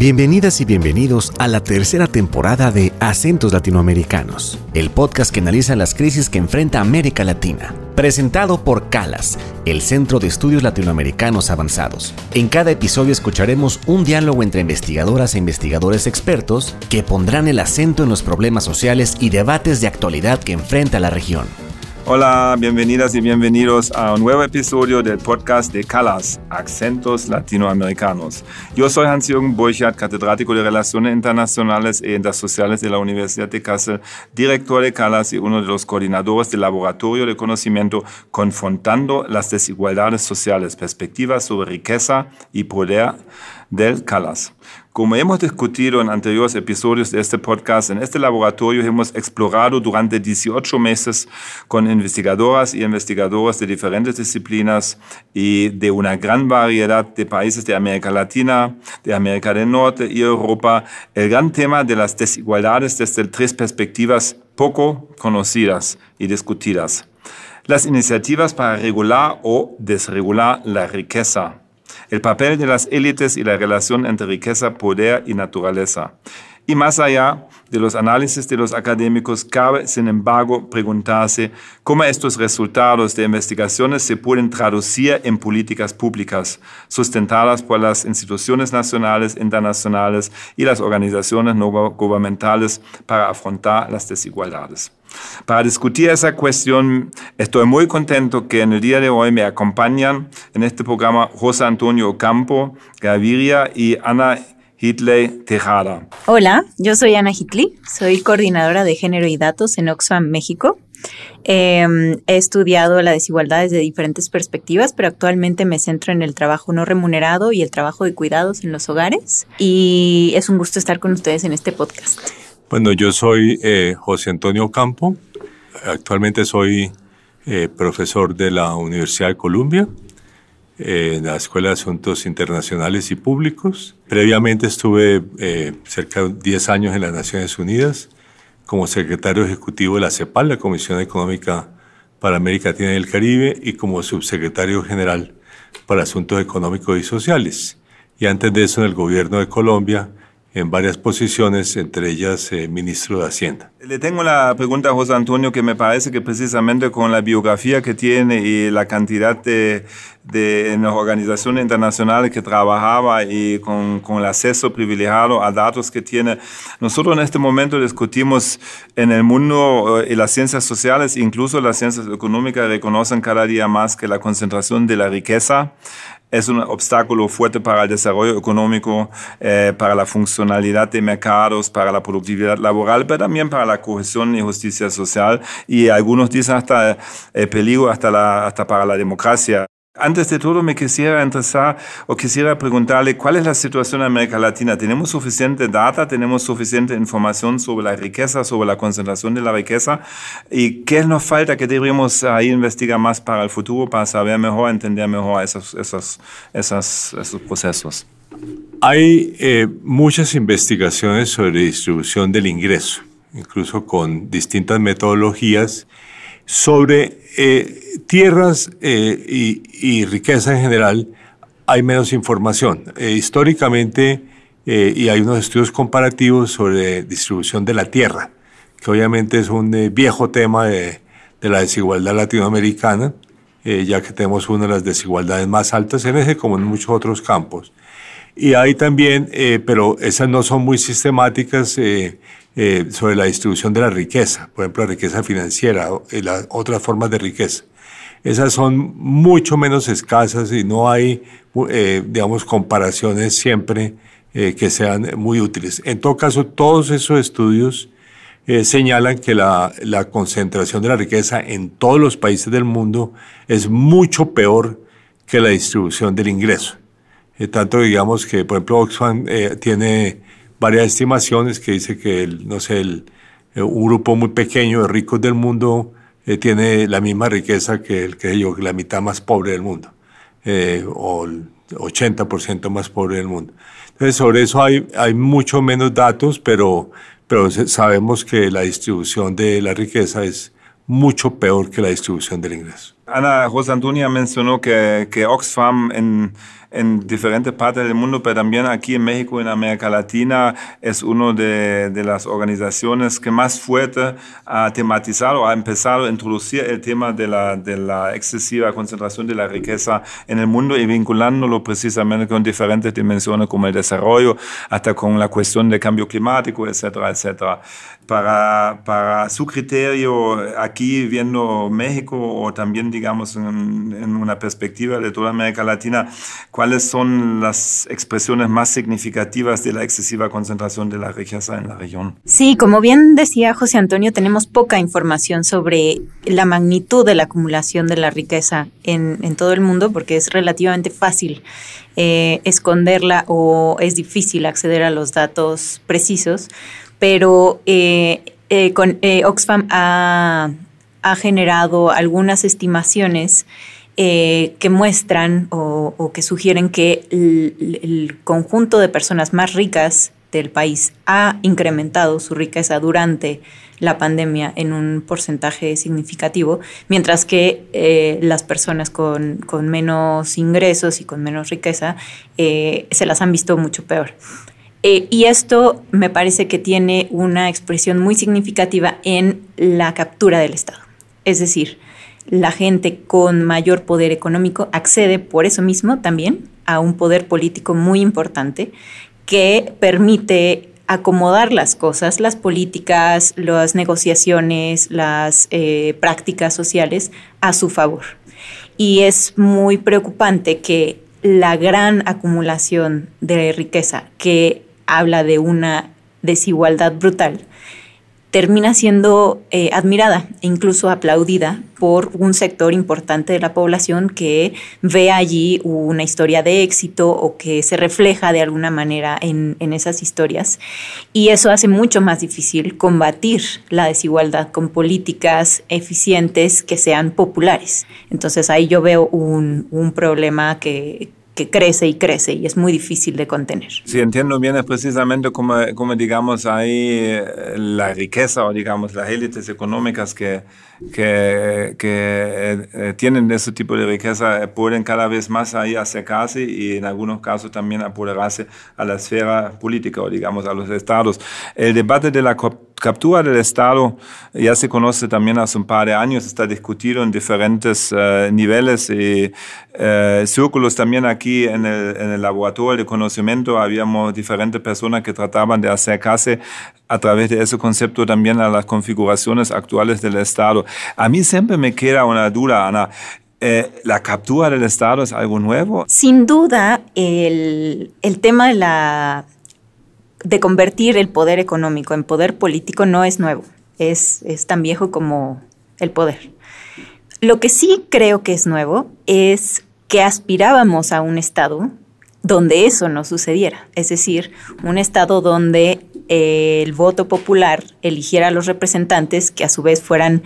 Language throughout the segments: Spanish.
Bienvenidas y bienvenidos a la tercera temporada de Acentos Latinoamericanos, el podcast que analiza las crisis que enfrenta América Latina. Presentado por CALAS, el Centro de Estudios Latinoamericanos Avanzados. En cada episodio escucharemos un diálogo entre investigadoras e investigadores expertos que pondrán el acento en los problemas sociales y debates de actualidad que enfrenta la región. Hola, bienvenidas y bienvenidos a un nuevo episodio del podcast de CALAS, Acentos Latinoamericanos. Yo soy Hans-Jürgen Burchardt, catedrático de Relaciones Internacionales e Intersociales de la Universidad de Kassel, director de CALAS y uno de los coordinadores del Laboratorio de Conocimiento Confrontando las Desigualdades Sociales, Perspectivas sobre Riqueza y Poder del CALAS. Como hemos discutido en anteriores episodios de este podcast, en este laboratorio hemos explorado durante 18 meses con investigadoras y investigadores de diferentes disciplinas y de una gran variedad de países de América Latina, de América del Norte y Europa el gran tema de las desigualdades desde tres perspectivas poco conocidas y discutidas. Las iniciativas para regular o desregular la riqueza el papel de las élites y la relación entre riqueza, poder y naturaleza. Y más allá de los análisis de los académicos, cabe, sin embargo, preguntarse cómo estos resultados de investigaciones se pueden traducir en políticas públicas sustentadas por las instituciones nacionales, internacionales y las organizaciones no gubernamentales para afrontar las desigualdades. Para discutir esa cuestión, estoy muy contento que en el día de hoy me acompañan en este programa José Antonio Campo Gaviria y Ana Hitley Tejada. Hola, yo soy Ana Hitley, soy coordinadora de género y datos en Oxfam, México. Em, he estudiado la desigualdad desde diferentes perspectivas, pero actualmente me centro en el trabajo no remunerado y el trabajo de cuidados en los hogares. Y es un gusto estar con ustedes en este podcast. Bueno, yo soy eh, José Antonio Campo. Actualmente soy eh, profesor de la Universidad de Columbia, eh, en la Escuela de Asuntos Internacionales y Públicos. Previamente estuve cerca de 10 años en las Naciones Unidas como secretario ejecutivo de la CEPAL, la Comisión Económica para América Latina y el Caribe, y como subsecretario general para Asuntos Económicos y Sociales. Y antes de eso en el gobierno de Colombia, en varias posiciones, entre ellas eh, ministro de Hacienda. Le tengo la pregunta a José Antonio que me parece que precisamente con la biografía que tiene y la cantidad de, de en las organizaciones internacionales que trabajaba y con, con, el acceso privilegiado a datos que tiene, nosotros en este momento discutimos en el mundo y eh, las ciencias sociales, incluso las ciencias económicas, reconocen cada día más que la concentración de la riqueza es un obstáculo fuerte para el desarrollo económico, eh, para la funcionalidad de mercados, para la productividad laboral, pero también para la cohesión y justicia social y algunos dicen hasta el peligro hasta, la, hasta para la democracia. Antes de todo, me quisiera interesar o quisiera preguntarle cuál es la situación en América Latina. ¿Tenemos suficiente data? ¿Tenemos suficiente información sobre la riqueza, sobre la concentración de la riqueza? ¿Y qué nos falta que deberíamos ahí investigar más para el futuro, para saber mejor, entender mejor esos, esos, esos, esos procesos? Hay eh, muchas investigaciones sobre distribución del ingreso, incluso con distintas metodologías sobre eh, tierras eh, y, riqueza en general hay menos información. Eh, históricamente, y hay unos estudios comparativos sobre distribución de la tierra, que obviamente es un viejo tema de, la desigualdad latinoamericana, ya que tenemos una de las desigualdades más altas en ese como en muchos otros campos. Y hay también, pero esas no son muy sistemáticas, eh, sobre la distribución de la riqueza, por ejemplo, la riqueza financiera y las otras formas de riqueza. Esas son mucho menos escasas y no hay, eh, digamos, comparaciones siempre eh, que sean muy útiles. En todo caso, todos esos estudios señalan que la, la, concentración de la riqueza en todos los países del mundo es mucho peor que la distribución del ingreso. Tanto digamos que, por ejemplo, Oxfam tiene varias estimaciones que dice que, el, no sé, eh, un grupo muy pequeño de ricos del mundo eh, tiene la misma riqueza que el que yo, la mitad más pobre del mundo, eh, o el 80% más pobre del mundo. Entonces, sobre eso hay, hay mucho menos datos, pero, pero sabemos que la distribución de la riqueza es mucho peor que la distribución del ingreso. Ana Rosa Antonia mencionó que, que Oxfam en en diferentes partes del mundo, pero también aquí en México, en América Latina, es una de, de, las organizaciones que más fuerte ha tematizado, ha empezado a introducir el tema de la, de la excesiva concentración de la riqueza en el mundo y vinculándolo precisamente con diferentes dimensiones como el desarrollo, hasta con la cuestión del cambio climático, etcétera, etcétera. Para, para su criterio, aquí viendo México o también, digamos, en, una perspectiva de toda América Latina, ¿Cuáles son las expresiones más significativas de la excesiva concentración de la riqueza en la región? Sí, como bien decía José Antonio, tenemos poca información sobre la magnitud de la acumulación de la riqueza en, todo el mundo porque es relativamente fácil eh, esconderla o es difícil acceder a los datos precisos, pero eh, eh, con, Oxfam ha, ha generado algunas estimaciones eh, que muestran o, que sugieren que el, conjunto de personas más ricas del país ha incrementado su riqueza durante la pandemia en un porcentaje significativo, mientras que eh, las personas con, menos ingresos y con menos riqueza eh, se las han visto mucho peor. y esto me parece que tiene una expresión muy significativa en la captura del Estado. Es decir, la gente con mayor poder económico accede por eso mismo también a un poder político muy importante que permite acomodar las cosas, las políticas, las negociaciones, las eh, prácticas sociales a su favor. Y es muy preocupante que la gran acumulación de riqueza que habla de una desigualdad brutal termina siendo eh, admirada e incluso aplaudida por un sector importante de la población que ve allí una historia de éxito o que se refleja de alguna manera en, en esas historias. Y eso hace mucho más difícil combatir la desigualdad con políticas eficientes que sean populares. Entonces ahí yo veo un, un problema que, que crece y crece y es muy difícil de contener. Si entiendo bien, es precisamente como, como digamos, hay eh, la riqueza o digamos las élites económicas que, que, que eh, tienen ese tipo de riqueza pueden cada vez más ahí acercarse y en algunos casos también apoderarse a la esfera política o digamos a los estados. El debate de la captura del Estado ya se conoce también hace un par de años, está discutido en diferentes niveles y círculos también aquí en el, en el, laboratorio de conocimiento habíamos diferentes personas que trataban de acercarse a través de ese concepto también a las configuraciones actuales del Estado. A mí siempre me queda una duda, Ana. Eh, ¿La captura del Estado es algo nuevo? Sin duda, el, el tema de la de convertir el poder económico en poder político no es nuevo, es, es tan viejo como el poder. Lo que sí creo que es nuevo es que aspirábamos a un Estado donde eso no sucediera, es decir, un Estado donde eh, el voto popular eligiera a los representantes que a su vez fueran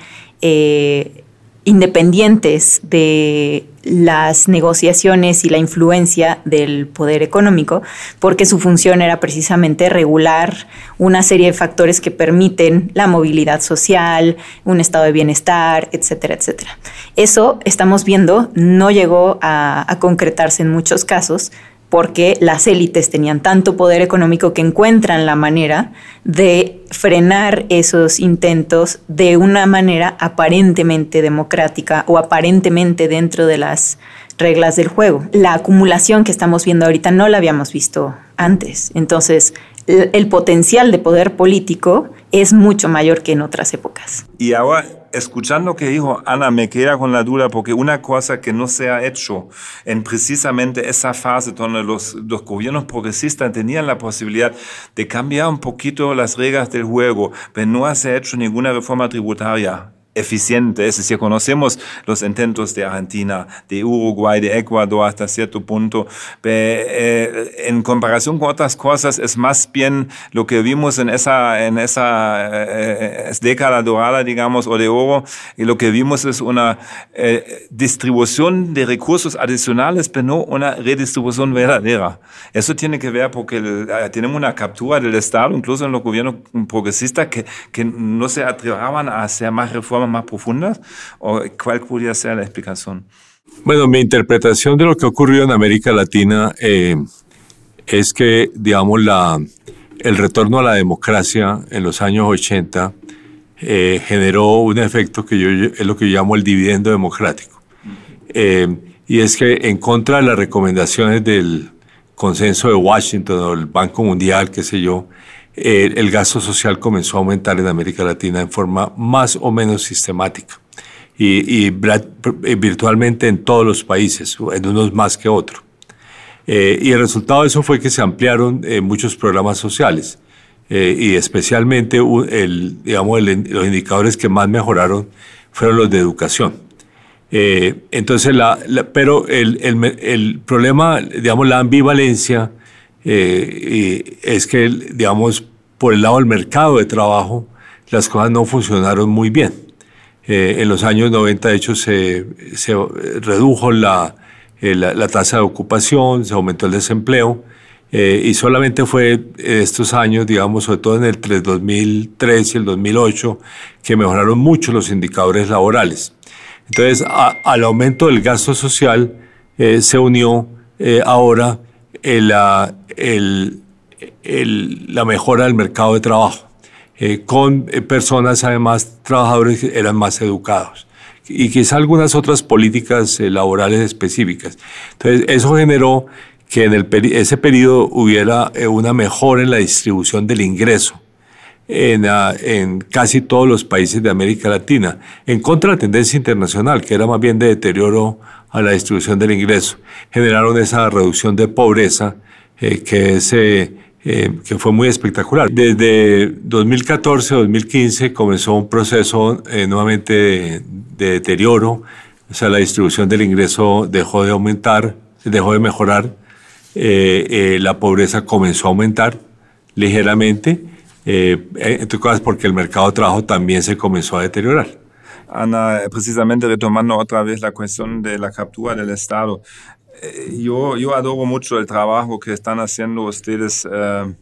eh, independientes de las negociaciones y la influencia del poder económico, porque su función era precisamente regular una serie de factores que permiten la movilidad social, un estado de bienestar, etcétera, etcétera. Eso estamos viendo no llegó a, a concretarse en muchos casos, porque las élites tenían tanto poder económico que encuentran la manera de frenar esos intentos de una manera aparentemente democrática o aparentemente dentro de las reglas del juego. La acumulación que estamos viendo ahorita no la habíamos visto antes. Entonces, el potencial de poder político es mucho mayor que en otras épocas. Y ahora escuchando que dijo Ana, me queda con la duda, porque una cosa que no se ha hecho en precisamente esa fase donde los, los gobiernos progresistas tenían la posibilidad de cambiar un poquito las reglas del juego, pero no se ha hecho ninguna reforma tributaria eficiente, es decir, conocemos los intentos de Argentina, de Uruguay, de Ecuador hasta cierto punto, eh, en comparación con otras cosas es más bien lo que vimos en esa, en esa eh, década dorada, digamos, o de oro, y lo que vimos es una eh, distribución de recursos adicionales, pero no una redistribución verdadera. Eso tiene que ver porque eh, tenemos una captura del Estado, incluso en los gobiernos progresistas, que, que no se atrevaban a hacer más reformas más profundas? ¿O cuál podría ser la explicación? Bueno, mi interpretación de lo que ocurrió en América Latina eh, es que, digamos, la, el retorno a la democracia en los años 80 eh, generó un efecto que yo es lo que yo llamo el dividendo democrático. Eh, y es que en contra de las recomendaciones del consenso de Washington o el Banco Mundial, qué sé yo, el gasto social comenzó a aumentar en América Latina en forma más o menos sistemática y, virtualmente en todos los países, en unos más que otros. Eh, y el resultado de eso fue que se ampliaron eh, muchos programas sociales eh, y especialmente el, digamos, los indicadores que más mejoraron fueron los de educación. entonces, la, pero el, el, el, problema, digamos, la ambivalencia es que, digamos, por el lado del mercado de trabajo, las cosas no funcionaron muy bien. en los años 90, de hecho, se, se redujo la, eh, la, tasa de ocupación, se aumentó el desempleo. Eh, y solamente fue estos años, digamos, sobre todo en el 2003 y el 2008, que mejoraron mucho los indicadores laborales. Entonces, al aumento del gasto social eh, se unió ahora la, el, la mejora del mercado de trabajo, con personas, además, trabajadores que eran más educados y quizá algunas otras políticas eh, laborales específicas. Entonces, eso generó que en el ese periodo hubiera eh, una mejora en la distribución del ingreso en, ah, en, casi todos los países de América Latina, en contra de la tendencia internacional, que era más bien de deterioro a la distribución del ingreso. Generaron esa reducción de pobreza eh, que se eh, que fue muy espectacular. Desde 2014-2015 comenzó un proceso eh, nuevamente de, deterioro, o sea, la distribución del ingreso dejó de aumentar, dejó de mejorar, eh, la pobreza comenzó a aumentar ligeramente, entre cosas porque el mercado de trabajo también se comenzó a deteriorar. Ana, precisamente retomando otra vez la cuestión de la captura del Estado, eh, yo, yo adoro mucho el trabajo que están haciendo ustedes eh,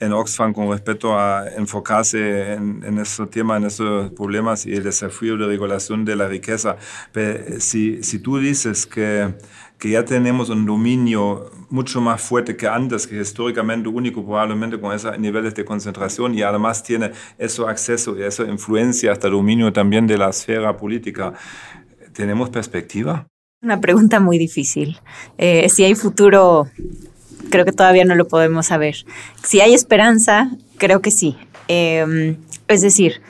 en Oxfam con respecto a enfocarse en, en este tema, en estos problemas y el desafío de regulación de la riqueza. Pero si, si tú dices que, que ya tenemos un dominio mucho más fuerte que antes, que históricamente único probablemente con esos niveles de concentración y además tiene eso acceso y esa influencia hasta dominio también de la esfera política, ¿tenemos perspectiva? Una pregunta muy difícil. Eh, si hay futuro, creo que todavía no lo podemos saber. Si hay esperanza, creo que sí. Em, es decir,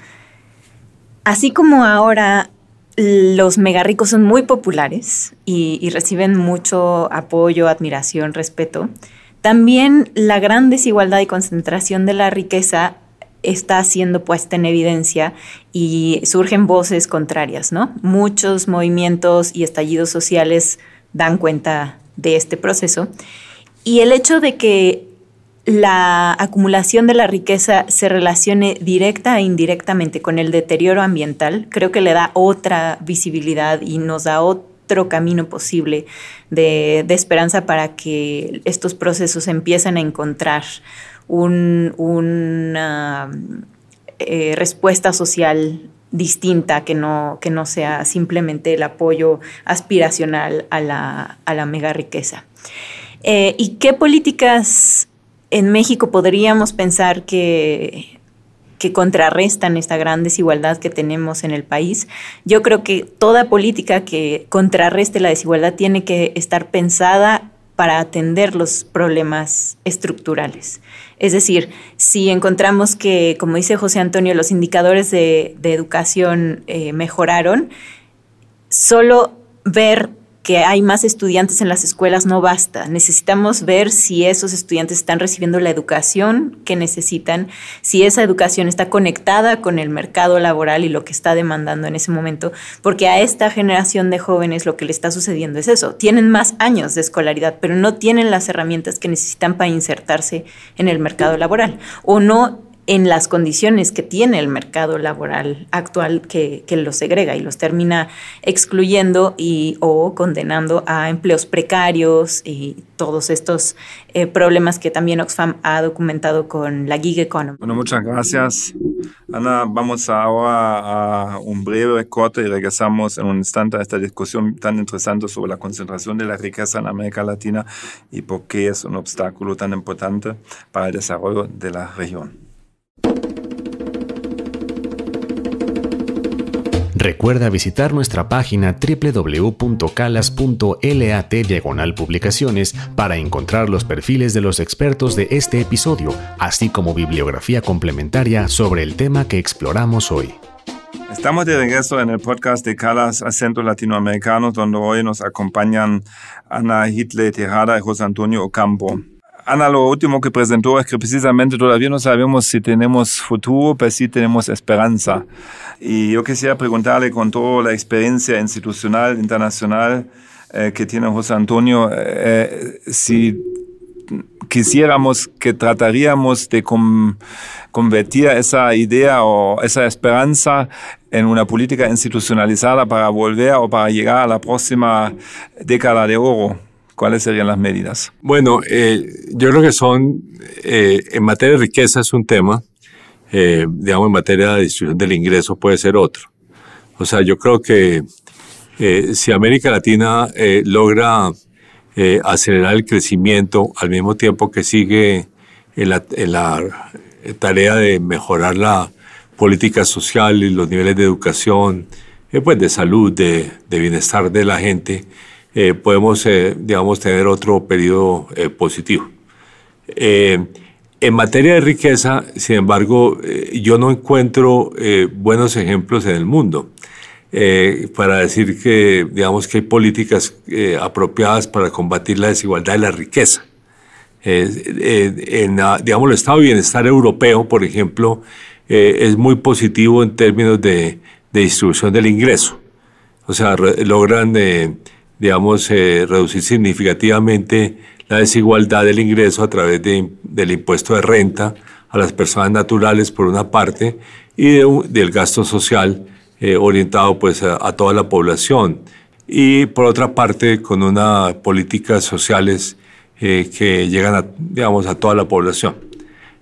así como ahora los megarricos son muy populares y, y reciben mucho apoyo, admiración, respeto, también la gran desigualdad y concentración de la riqueza está siendo puesta en evidencia y surgen voces contrarias, ¿no? Muchos movimientos y estallidos sociales dan cuenta de este proceso. Y el hecho de que la acumulación de la riqueza se relacione directa e indirectamente con el deterioro ambiental, creo que le da otra visibilidad y nos da otro camino posible de, de esperanza para que estos procesos empiecen a encontrar una eh, respuesta social distinta que no, que no sea simplemente el apoyo aspiracional a la, a la mega riqueza. Eh, ¿Y qué políticas en México podríamos pensar que, que contrarrestan esta gran desigualdad que tenemos en el país? Yo creo que toda política que contrarreste la desigualdad tiene que estar pensada para atender los problemas estructurales. Es decir, si encontramos que, como dice José Antonio, los indicadores de, educación eh, mejoraron, solo ver que hay más estudiantes en las escuelas no basta. Necesitamos ver si esos estudiantes están recibiendo la educación que necesitan, si esa educación está conectada con el mercado laboral y lo que está demandando en ese momento, porque a esta generación de jóvenes lo que le está sucediendo es eso. Tienen más años de escolaridad, pero no tienen las herramientas que necesitan para insertarse en el mercado laboral o no en las condiciones que tiene el mercado laboral actual que, que los segrega y los termina excluyendo y o condenando a empleos precarios y todos estos eh, problemas que también Oxfam ha documentado con la gig economy. Bueno, muchas gracias. Ana, vamos ahora a un breve corte y regresamos en un instante a esta discusión tan interesante sobre la concentración de la riqueza en América Latina y por qué es un obstáculo tan importante para el desarrollo de la región. Recuerda visitar nuestra página www.calas.lat diagonal publicaciones para encontrar los perfiles de los expertos de este episodio, así como bibliografía complementaria sobre el tema que exploramos hoy. Estamos de regreso en el podcast de Calas Acentos Latinoamericanos, donde hoy nos acompañan Ana Hitle Tejada y José Antonio Ocampo. Ana, lo último que presentó es que precisamente todavía no sabemos si tenemos futuro, pero sí tenemos esperanza. Y yo quisiera preguntarle con toda la experiencia institucional, internacional eh, que tiene José Antonio, eh, si quisiéramos que trataríamos de convertir esa idea o esa esperanza en una política institucionalizada para volver o para llegar a la próxima década de oro. ¿Cuáles serían las medidas? Bueno, eh, yo creo que son, eh, en materia de riqueza es un tema, eh, digamos, en materia de distribución del ingreso puede ser otro. O sea, yo creo que si América Latina logra acelerar el crecimiento al mismo tiempo que sigue en la, tarea de mejorar la política social y los niveles de educación, pues de salud, de bienestar de la gente, eh, podemos, eh, digamos, tener otro periodo eh, positivo. en materia de riqueza, sin embargo, yo no encuentro buenos ejemplos en el mundo para decir que, digamos, que hay políticas apropiadas para combatir la desigualdad de la riqueza. en, digamos, el estado de bienestar europeo, por ejemplo, es muy positivo en términos de, de distribución del ingreso. O sea, logran digamos, eh, reducir significativamente la desigualdad del ingreso a través del impuesto de renta a las personas naturales por una parte y del gasto social eh, orientado pues a, toda la población y por otra parte con unas políticas sociales eh, que llegan a, digamos, a toda la población.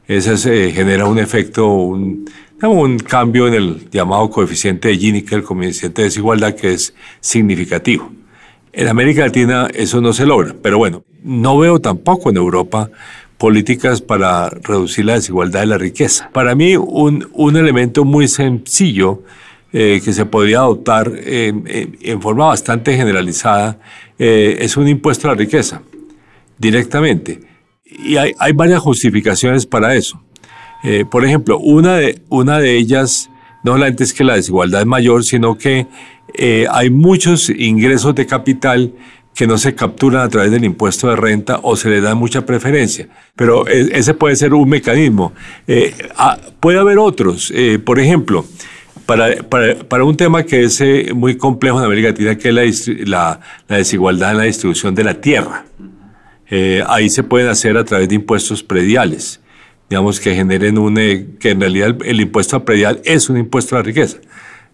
Eso genera un efecto, un, un cambio en el llamado coeficiente de Gini, que el coeficiente de desigualdad, que es significativo. En América Latina eso no se logra, pero bueno, no veo tampoco en Europa políticas para reducir la desigualdad de la riqueza. Para mí, un, un elemento muy sencillo eh, que se podría adoptar en forma bastante generalizada eh, es un impuesto a la riqueza, directamente. Y hay, hay varias justificaciones para eso. Eh, por ejemplo, una de, una de ellas no solamente es que la desigualdad es mayor, sino que eh, hay muchos ingresos de capital que no se capturan a través del impuesto de renta o se le da mucha preferencia. Pero e, ese puede ser un mecanismo. Eh, puede haber otros. Eh, por ejemplo, para, para, un tema que es muy complejo en América Latina, que es la, la, desigualdad en la distribución de la tierra. ahí se pueden hacer a través de impuestos prediales, digamos que generen un, que en realidad el, el impuesto predial es un impuesto a la riqueza.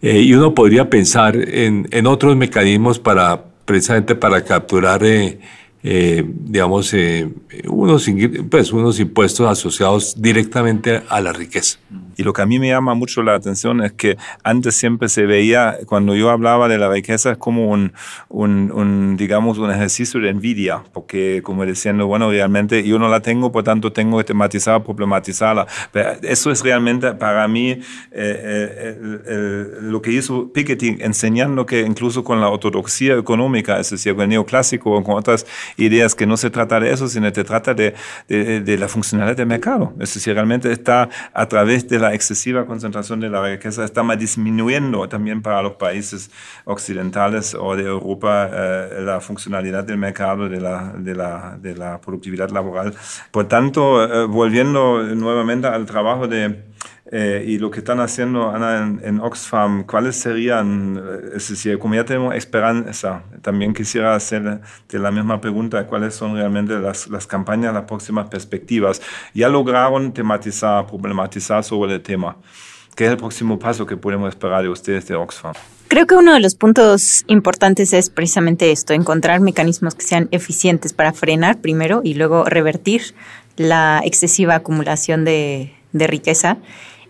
Eh, y uno podría pensar en, en, otros mecanismos para precisamente para capturar, eh, eh, digamos, unos, pues, unos impuestos asociados directamente a la riqueza. Y lo que a mí me llama mucho la atención es que antes siempre se veía, cuando yo hablaba de la riqueza, es como un, un, un, digamos, un ejercicio de envidia, porque como diciendo, bueno, realmente yo no la tengo, por tanto tengo que tematizar, problematizarla. Pero eso es realmente para mí eh, eh, lo que hizo Piketty, enseñando que incluso con la ortodoxia económica, es decir, con el neoclásico o con otras ideas, que no se trata de eso, sino se trata de, de, de la funcionalidad del mercado. Es decir, realmente está a través de la excesiva concentración de la riqueza está disminuyendo también para los países occidentales o de Europa eh, la funcionalidad del mercado, de la, de la, de la productividad laboral. Por tanto, eh, volviendo nuevamente al trabajo de, eh, y lo que están haciendo Ana en, Oxfam, ¿cuáles serían, eh, es decir, como ya tenemos esperanza, también quisiera hacer de la misma pregunta, ¿cuáles son realmente las, las campañas, las próximas perspectivas? Ya lograron tematizar, problematizar sobre el tema. ¿Qué es el próximo paso que podemos esperar de ustedes de Oxfam? Creo que uno de los puntos importantes es precisamente esto, encontrar mecanismos que sean eficientes para frenar primero y luego revertir la excesiva acumulación de, riqueza.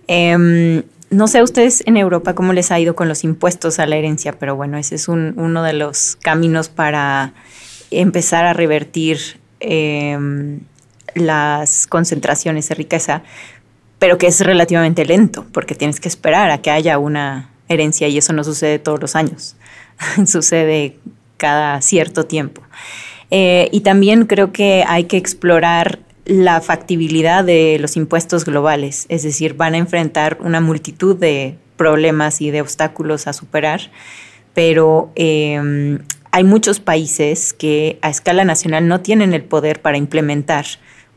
Em, no sé a ustedes en Europa cómo les ha ido con los impuestos a la herencia, pero bueno, ese es uno de los caminos para empezar a revertir em, las concentraciones de riqueza pero que es relativamente lento, porque tienes que esperar a que haya una herencia y eso no sucede todos los años, sucede cada cierto tiempo. Eh, y también creo que hay que explorar la factibilidad de los impuestos globales, es decir, van a enfrentar una multitud de problemas y de obstáculos a superar, pero em, hay muchos países que a escala nacional no tienen el poder para implementar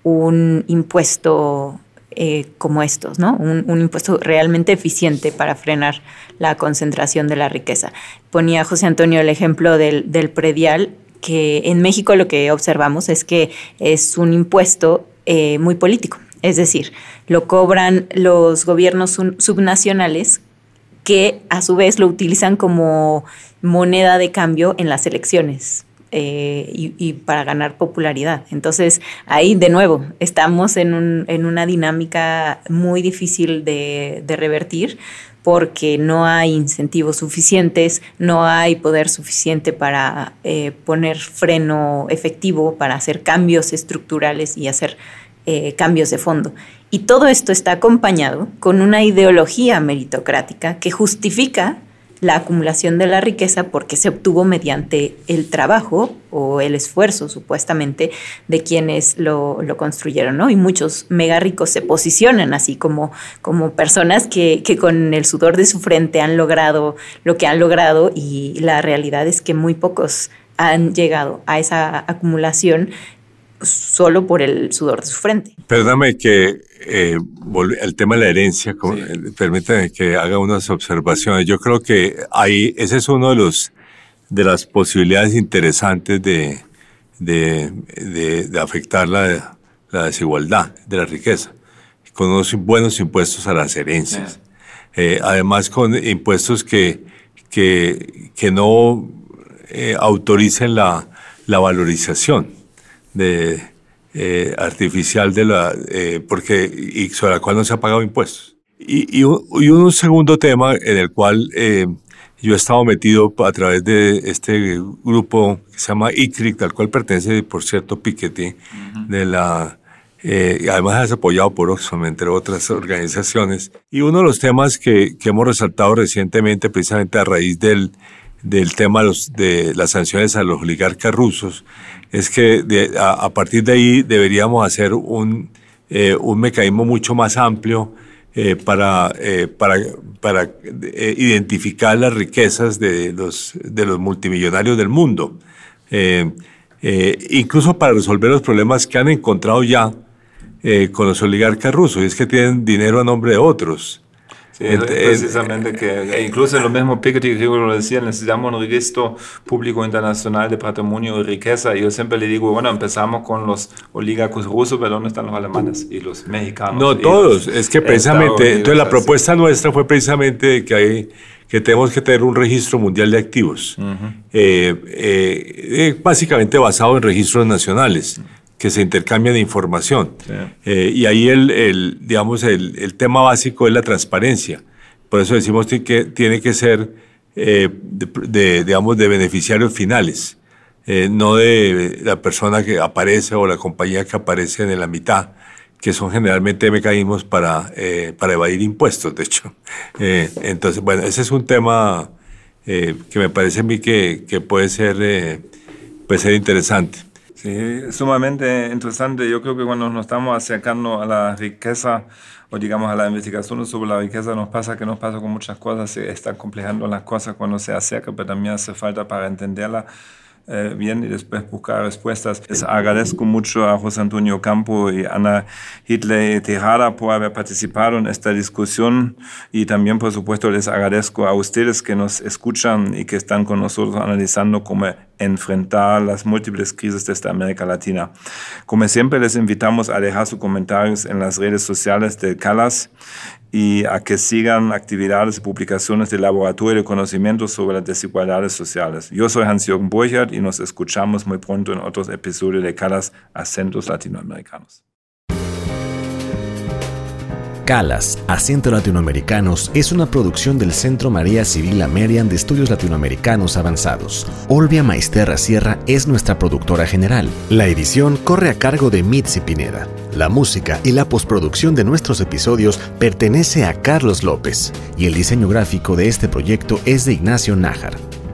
un impuesto eh, como estos, ¿no? Un, impuesto realmente eficiente para frenar la concentración de la riqueza. Ponía José Antonio el ejemplo del, predial, que en México lo que observamos es que es un impuesto eh, muy político. Es decir, lo cobran los gobiernos subnacionales que a su vez lo utilizan como moneda de cambio en las elecciones eh, y, para ganar popularidad. Entonces, ahí de nuevo, estamos en, una dinámica muy difícil de, revertir porque no hay incentivos suficientes, no hay poder suficiente para eh, poner freno efectivo, para hacer cambios estructurales y hacer eh, cambios de fondo. Y todo esto está acompañado con una ideología meritocrática que justifica la acumulación de la riqueza porque se obtuvo mediante el trabajo o el esfuerzo supuestamente de quienes lo, construyeron, ¿no? Y muchos mega ricos se posicionan así como, como personas que, que con el sudor de su frente han logrado lo que han logrado y la realidad es que muy pocos han llegado a esa acumulación solo por el sudor de su frente. Perdóname que eh, el tema de la herencia, eh, permítame que haga unas observaciones. Yo creo que ahí ese es uno de los de las posibilidades interesantes de, de, afectar la, desigualdad de la riqueza, con unos buenos impuestos a las herencias. Eh, además, con impuestos que, que, que no autoricen la, la valorización de, eh, artificial de la, eh, porque, y sobre la cual no se ha pagado impuestos. Y, y, un, segundo tema en el cual eh, yo he estado metido a través de este grupo que se llama ICRIC, al cual pertenece, por cierto, Piketty, de la, y además es apoyado por Oxfam, entre otras organizaciones. Y uno de los temas que, que hemos resaltado recientemente, precisamente a raíz del, del tema de, los, de las sanciones a los oligarcas rusos, es que a, partir de ahí deberíamos hacer un, eh, un mecanismo mucho más amplio eh, para, eh, para, para identificar las riquezas de los, de los multimillonarios del mundo, incluso para resolver los problemas que han encontrado ya con los oligarcas rusos, y es que tienen dinero a nombre de otros. Sí, precisamente que e incluso en lo mismo Piketty que lo decía, necesitamos un registro público internacional de patrimonio y riqueza. Y yo siempre le digo, bueno, empezamos con los oligarcos rusos, pero ¿dónde están los alemanes y los mexicanos? No, todos. Es que precisamente, entonces la propuesta nuestra fue precisamente que hay que tenemos que tener un registro mundial de activos, eh, eh, básicamente basado en registros nacionales que se intercambian de información. Eh, y ahí el, el digamos, el, el, tema básico es la transparencia. Por eso decimos que tiene que ser eh, de, digamos, de beneficiarios finales, eh, no de la persona que aparece o la compañía que aparece en la mitad, que son generalmente mecanismos para, para evadir impuestos, de hecho. entonces, bueno, ese es un tema que me parece a mí que, que puede, ser, puede ser interesante. Sí, sumamente interesante. Yo creo que cuando nos estamos acercando a la riqueza o digamos a la investigación sobre la riqueza, nos pasa que nos pasa con muchas cosas, se están complejando las cosas cuando se acerca, pero también hace falta para entenderla eh, bien y después buscar respuestas. Les agradezco mucho a José Antonio Campo y Ana Hitley Tejada por haber participado en esta discusión y también, por supuesto, les agradezco a ustedes que nos escuchan y que están con nosotros analizando cómo enfrentar las múltiples crisis de esta América Latina. Como siempre, les invitamos a dejar sus comentarios en las redes sociales de CALAS y a que sigan actividades y publicaciones del Laboratorio de Conocimiento sobre las Desigualdades Sociales. Yo soy Hans-Jürgen Burchardt y nos escuchamos muy pronto en otros episodios de CALAS Acentos Latinoamericanos. CALAS, Acento Latinoamericanos, es una producción del Centro María Civil Amerian de Estudios Latinoamericanos Avanzados. Olvia Maisterra Sierra es nuestra productora general. La edición corre a cargo de Mitzi Pineda. La música y la postproducción de nuestros episodios pertenece a Carlos López y el diseño gráfico de este proyecto es de Ignacio Nájar.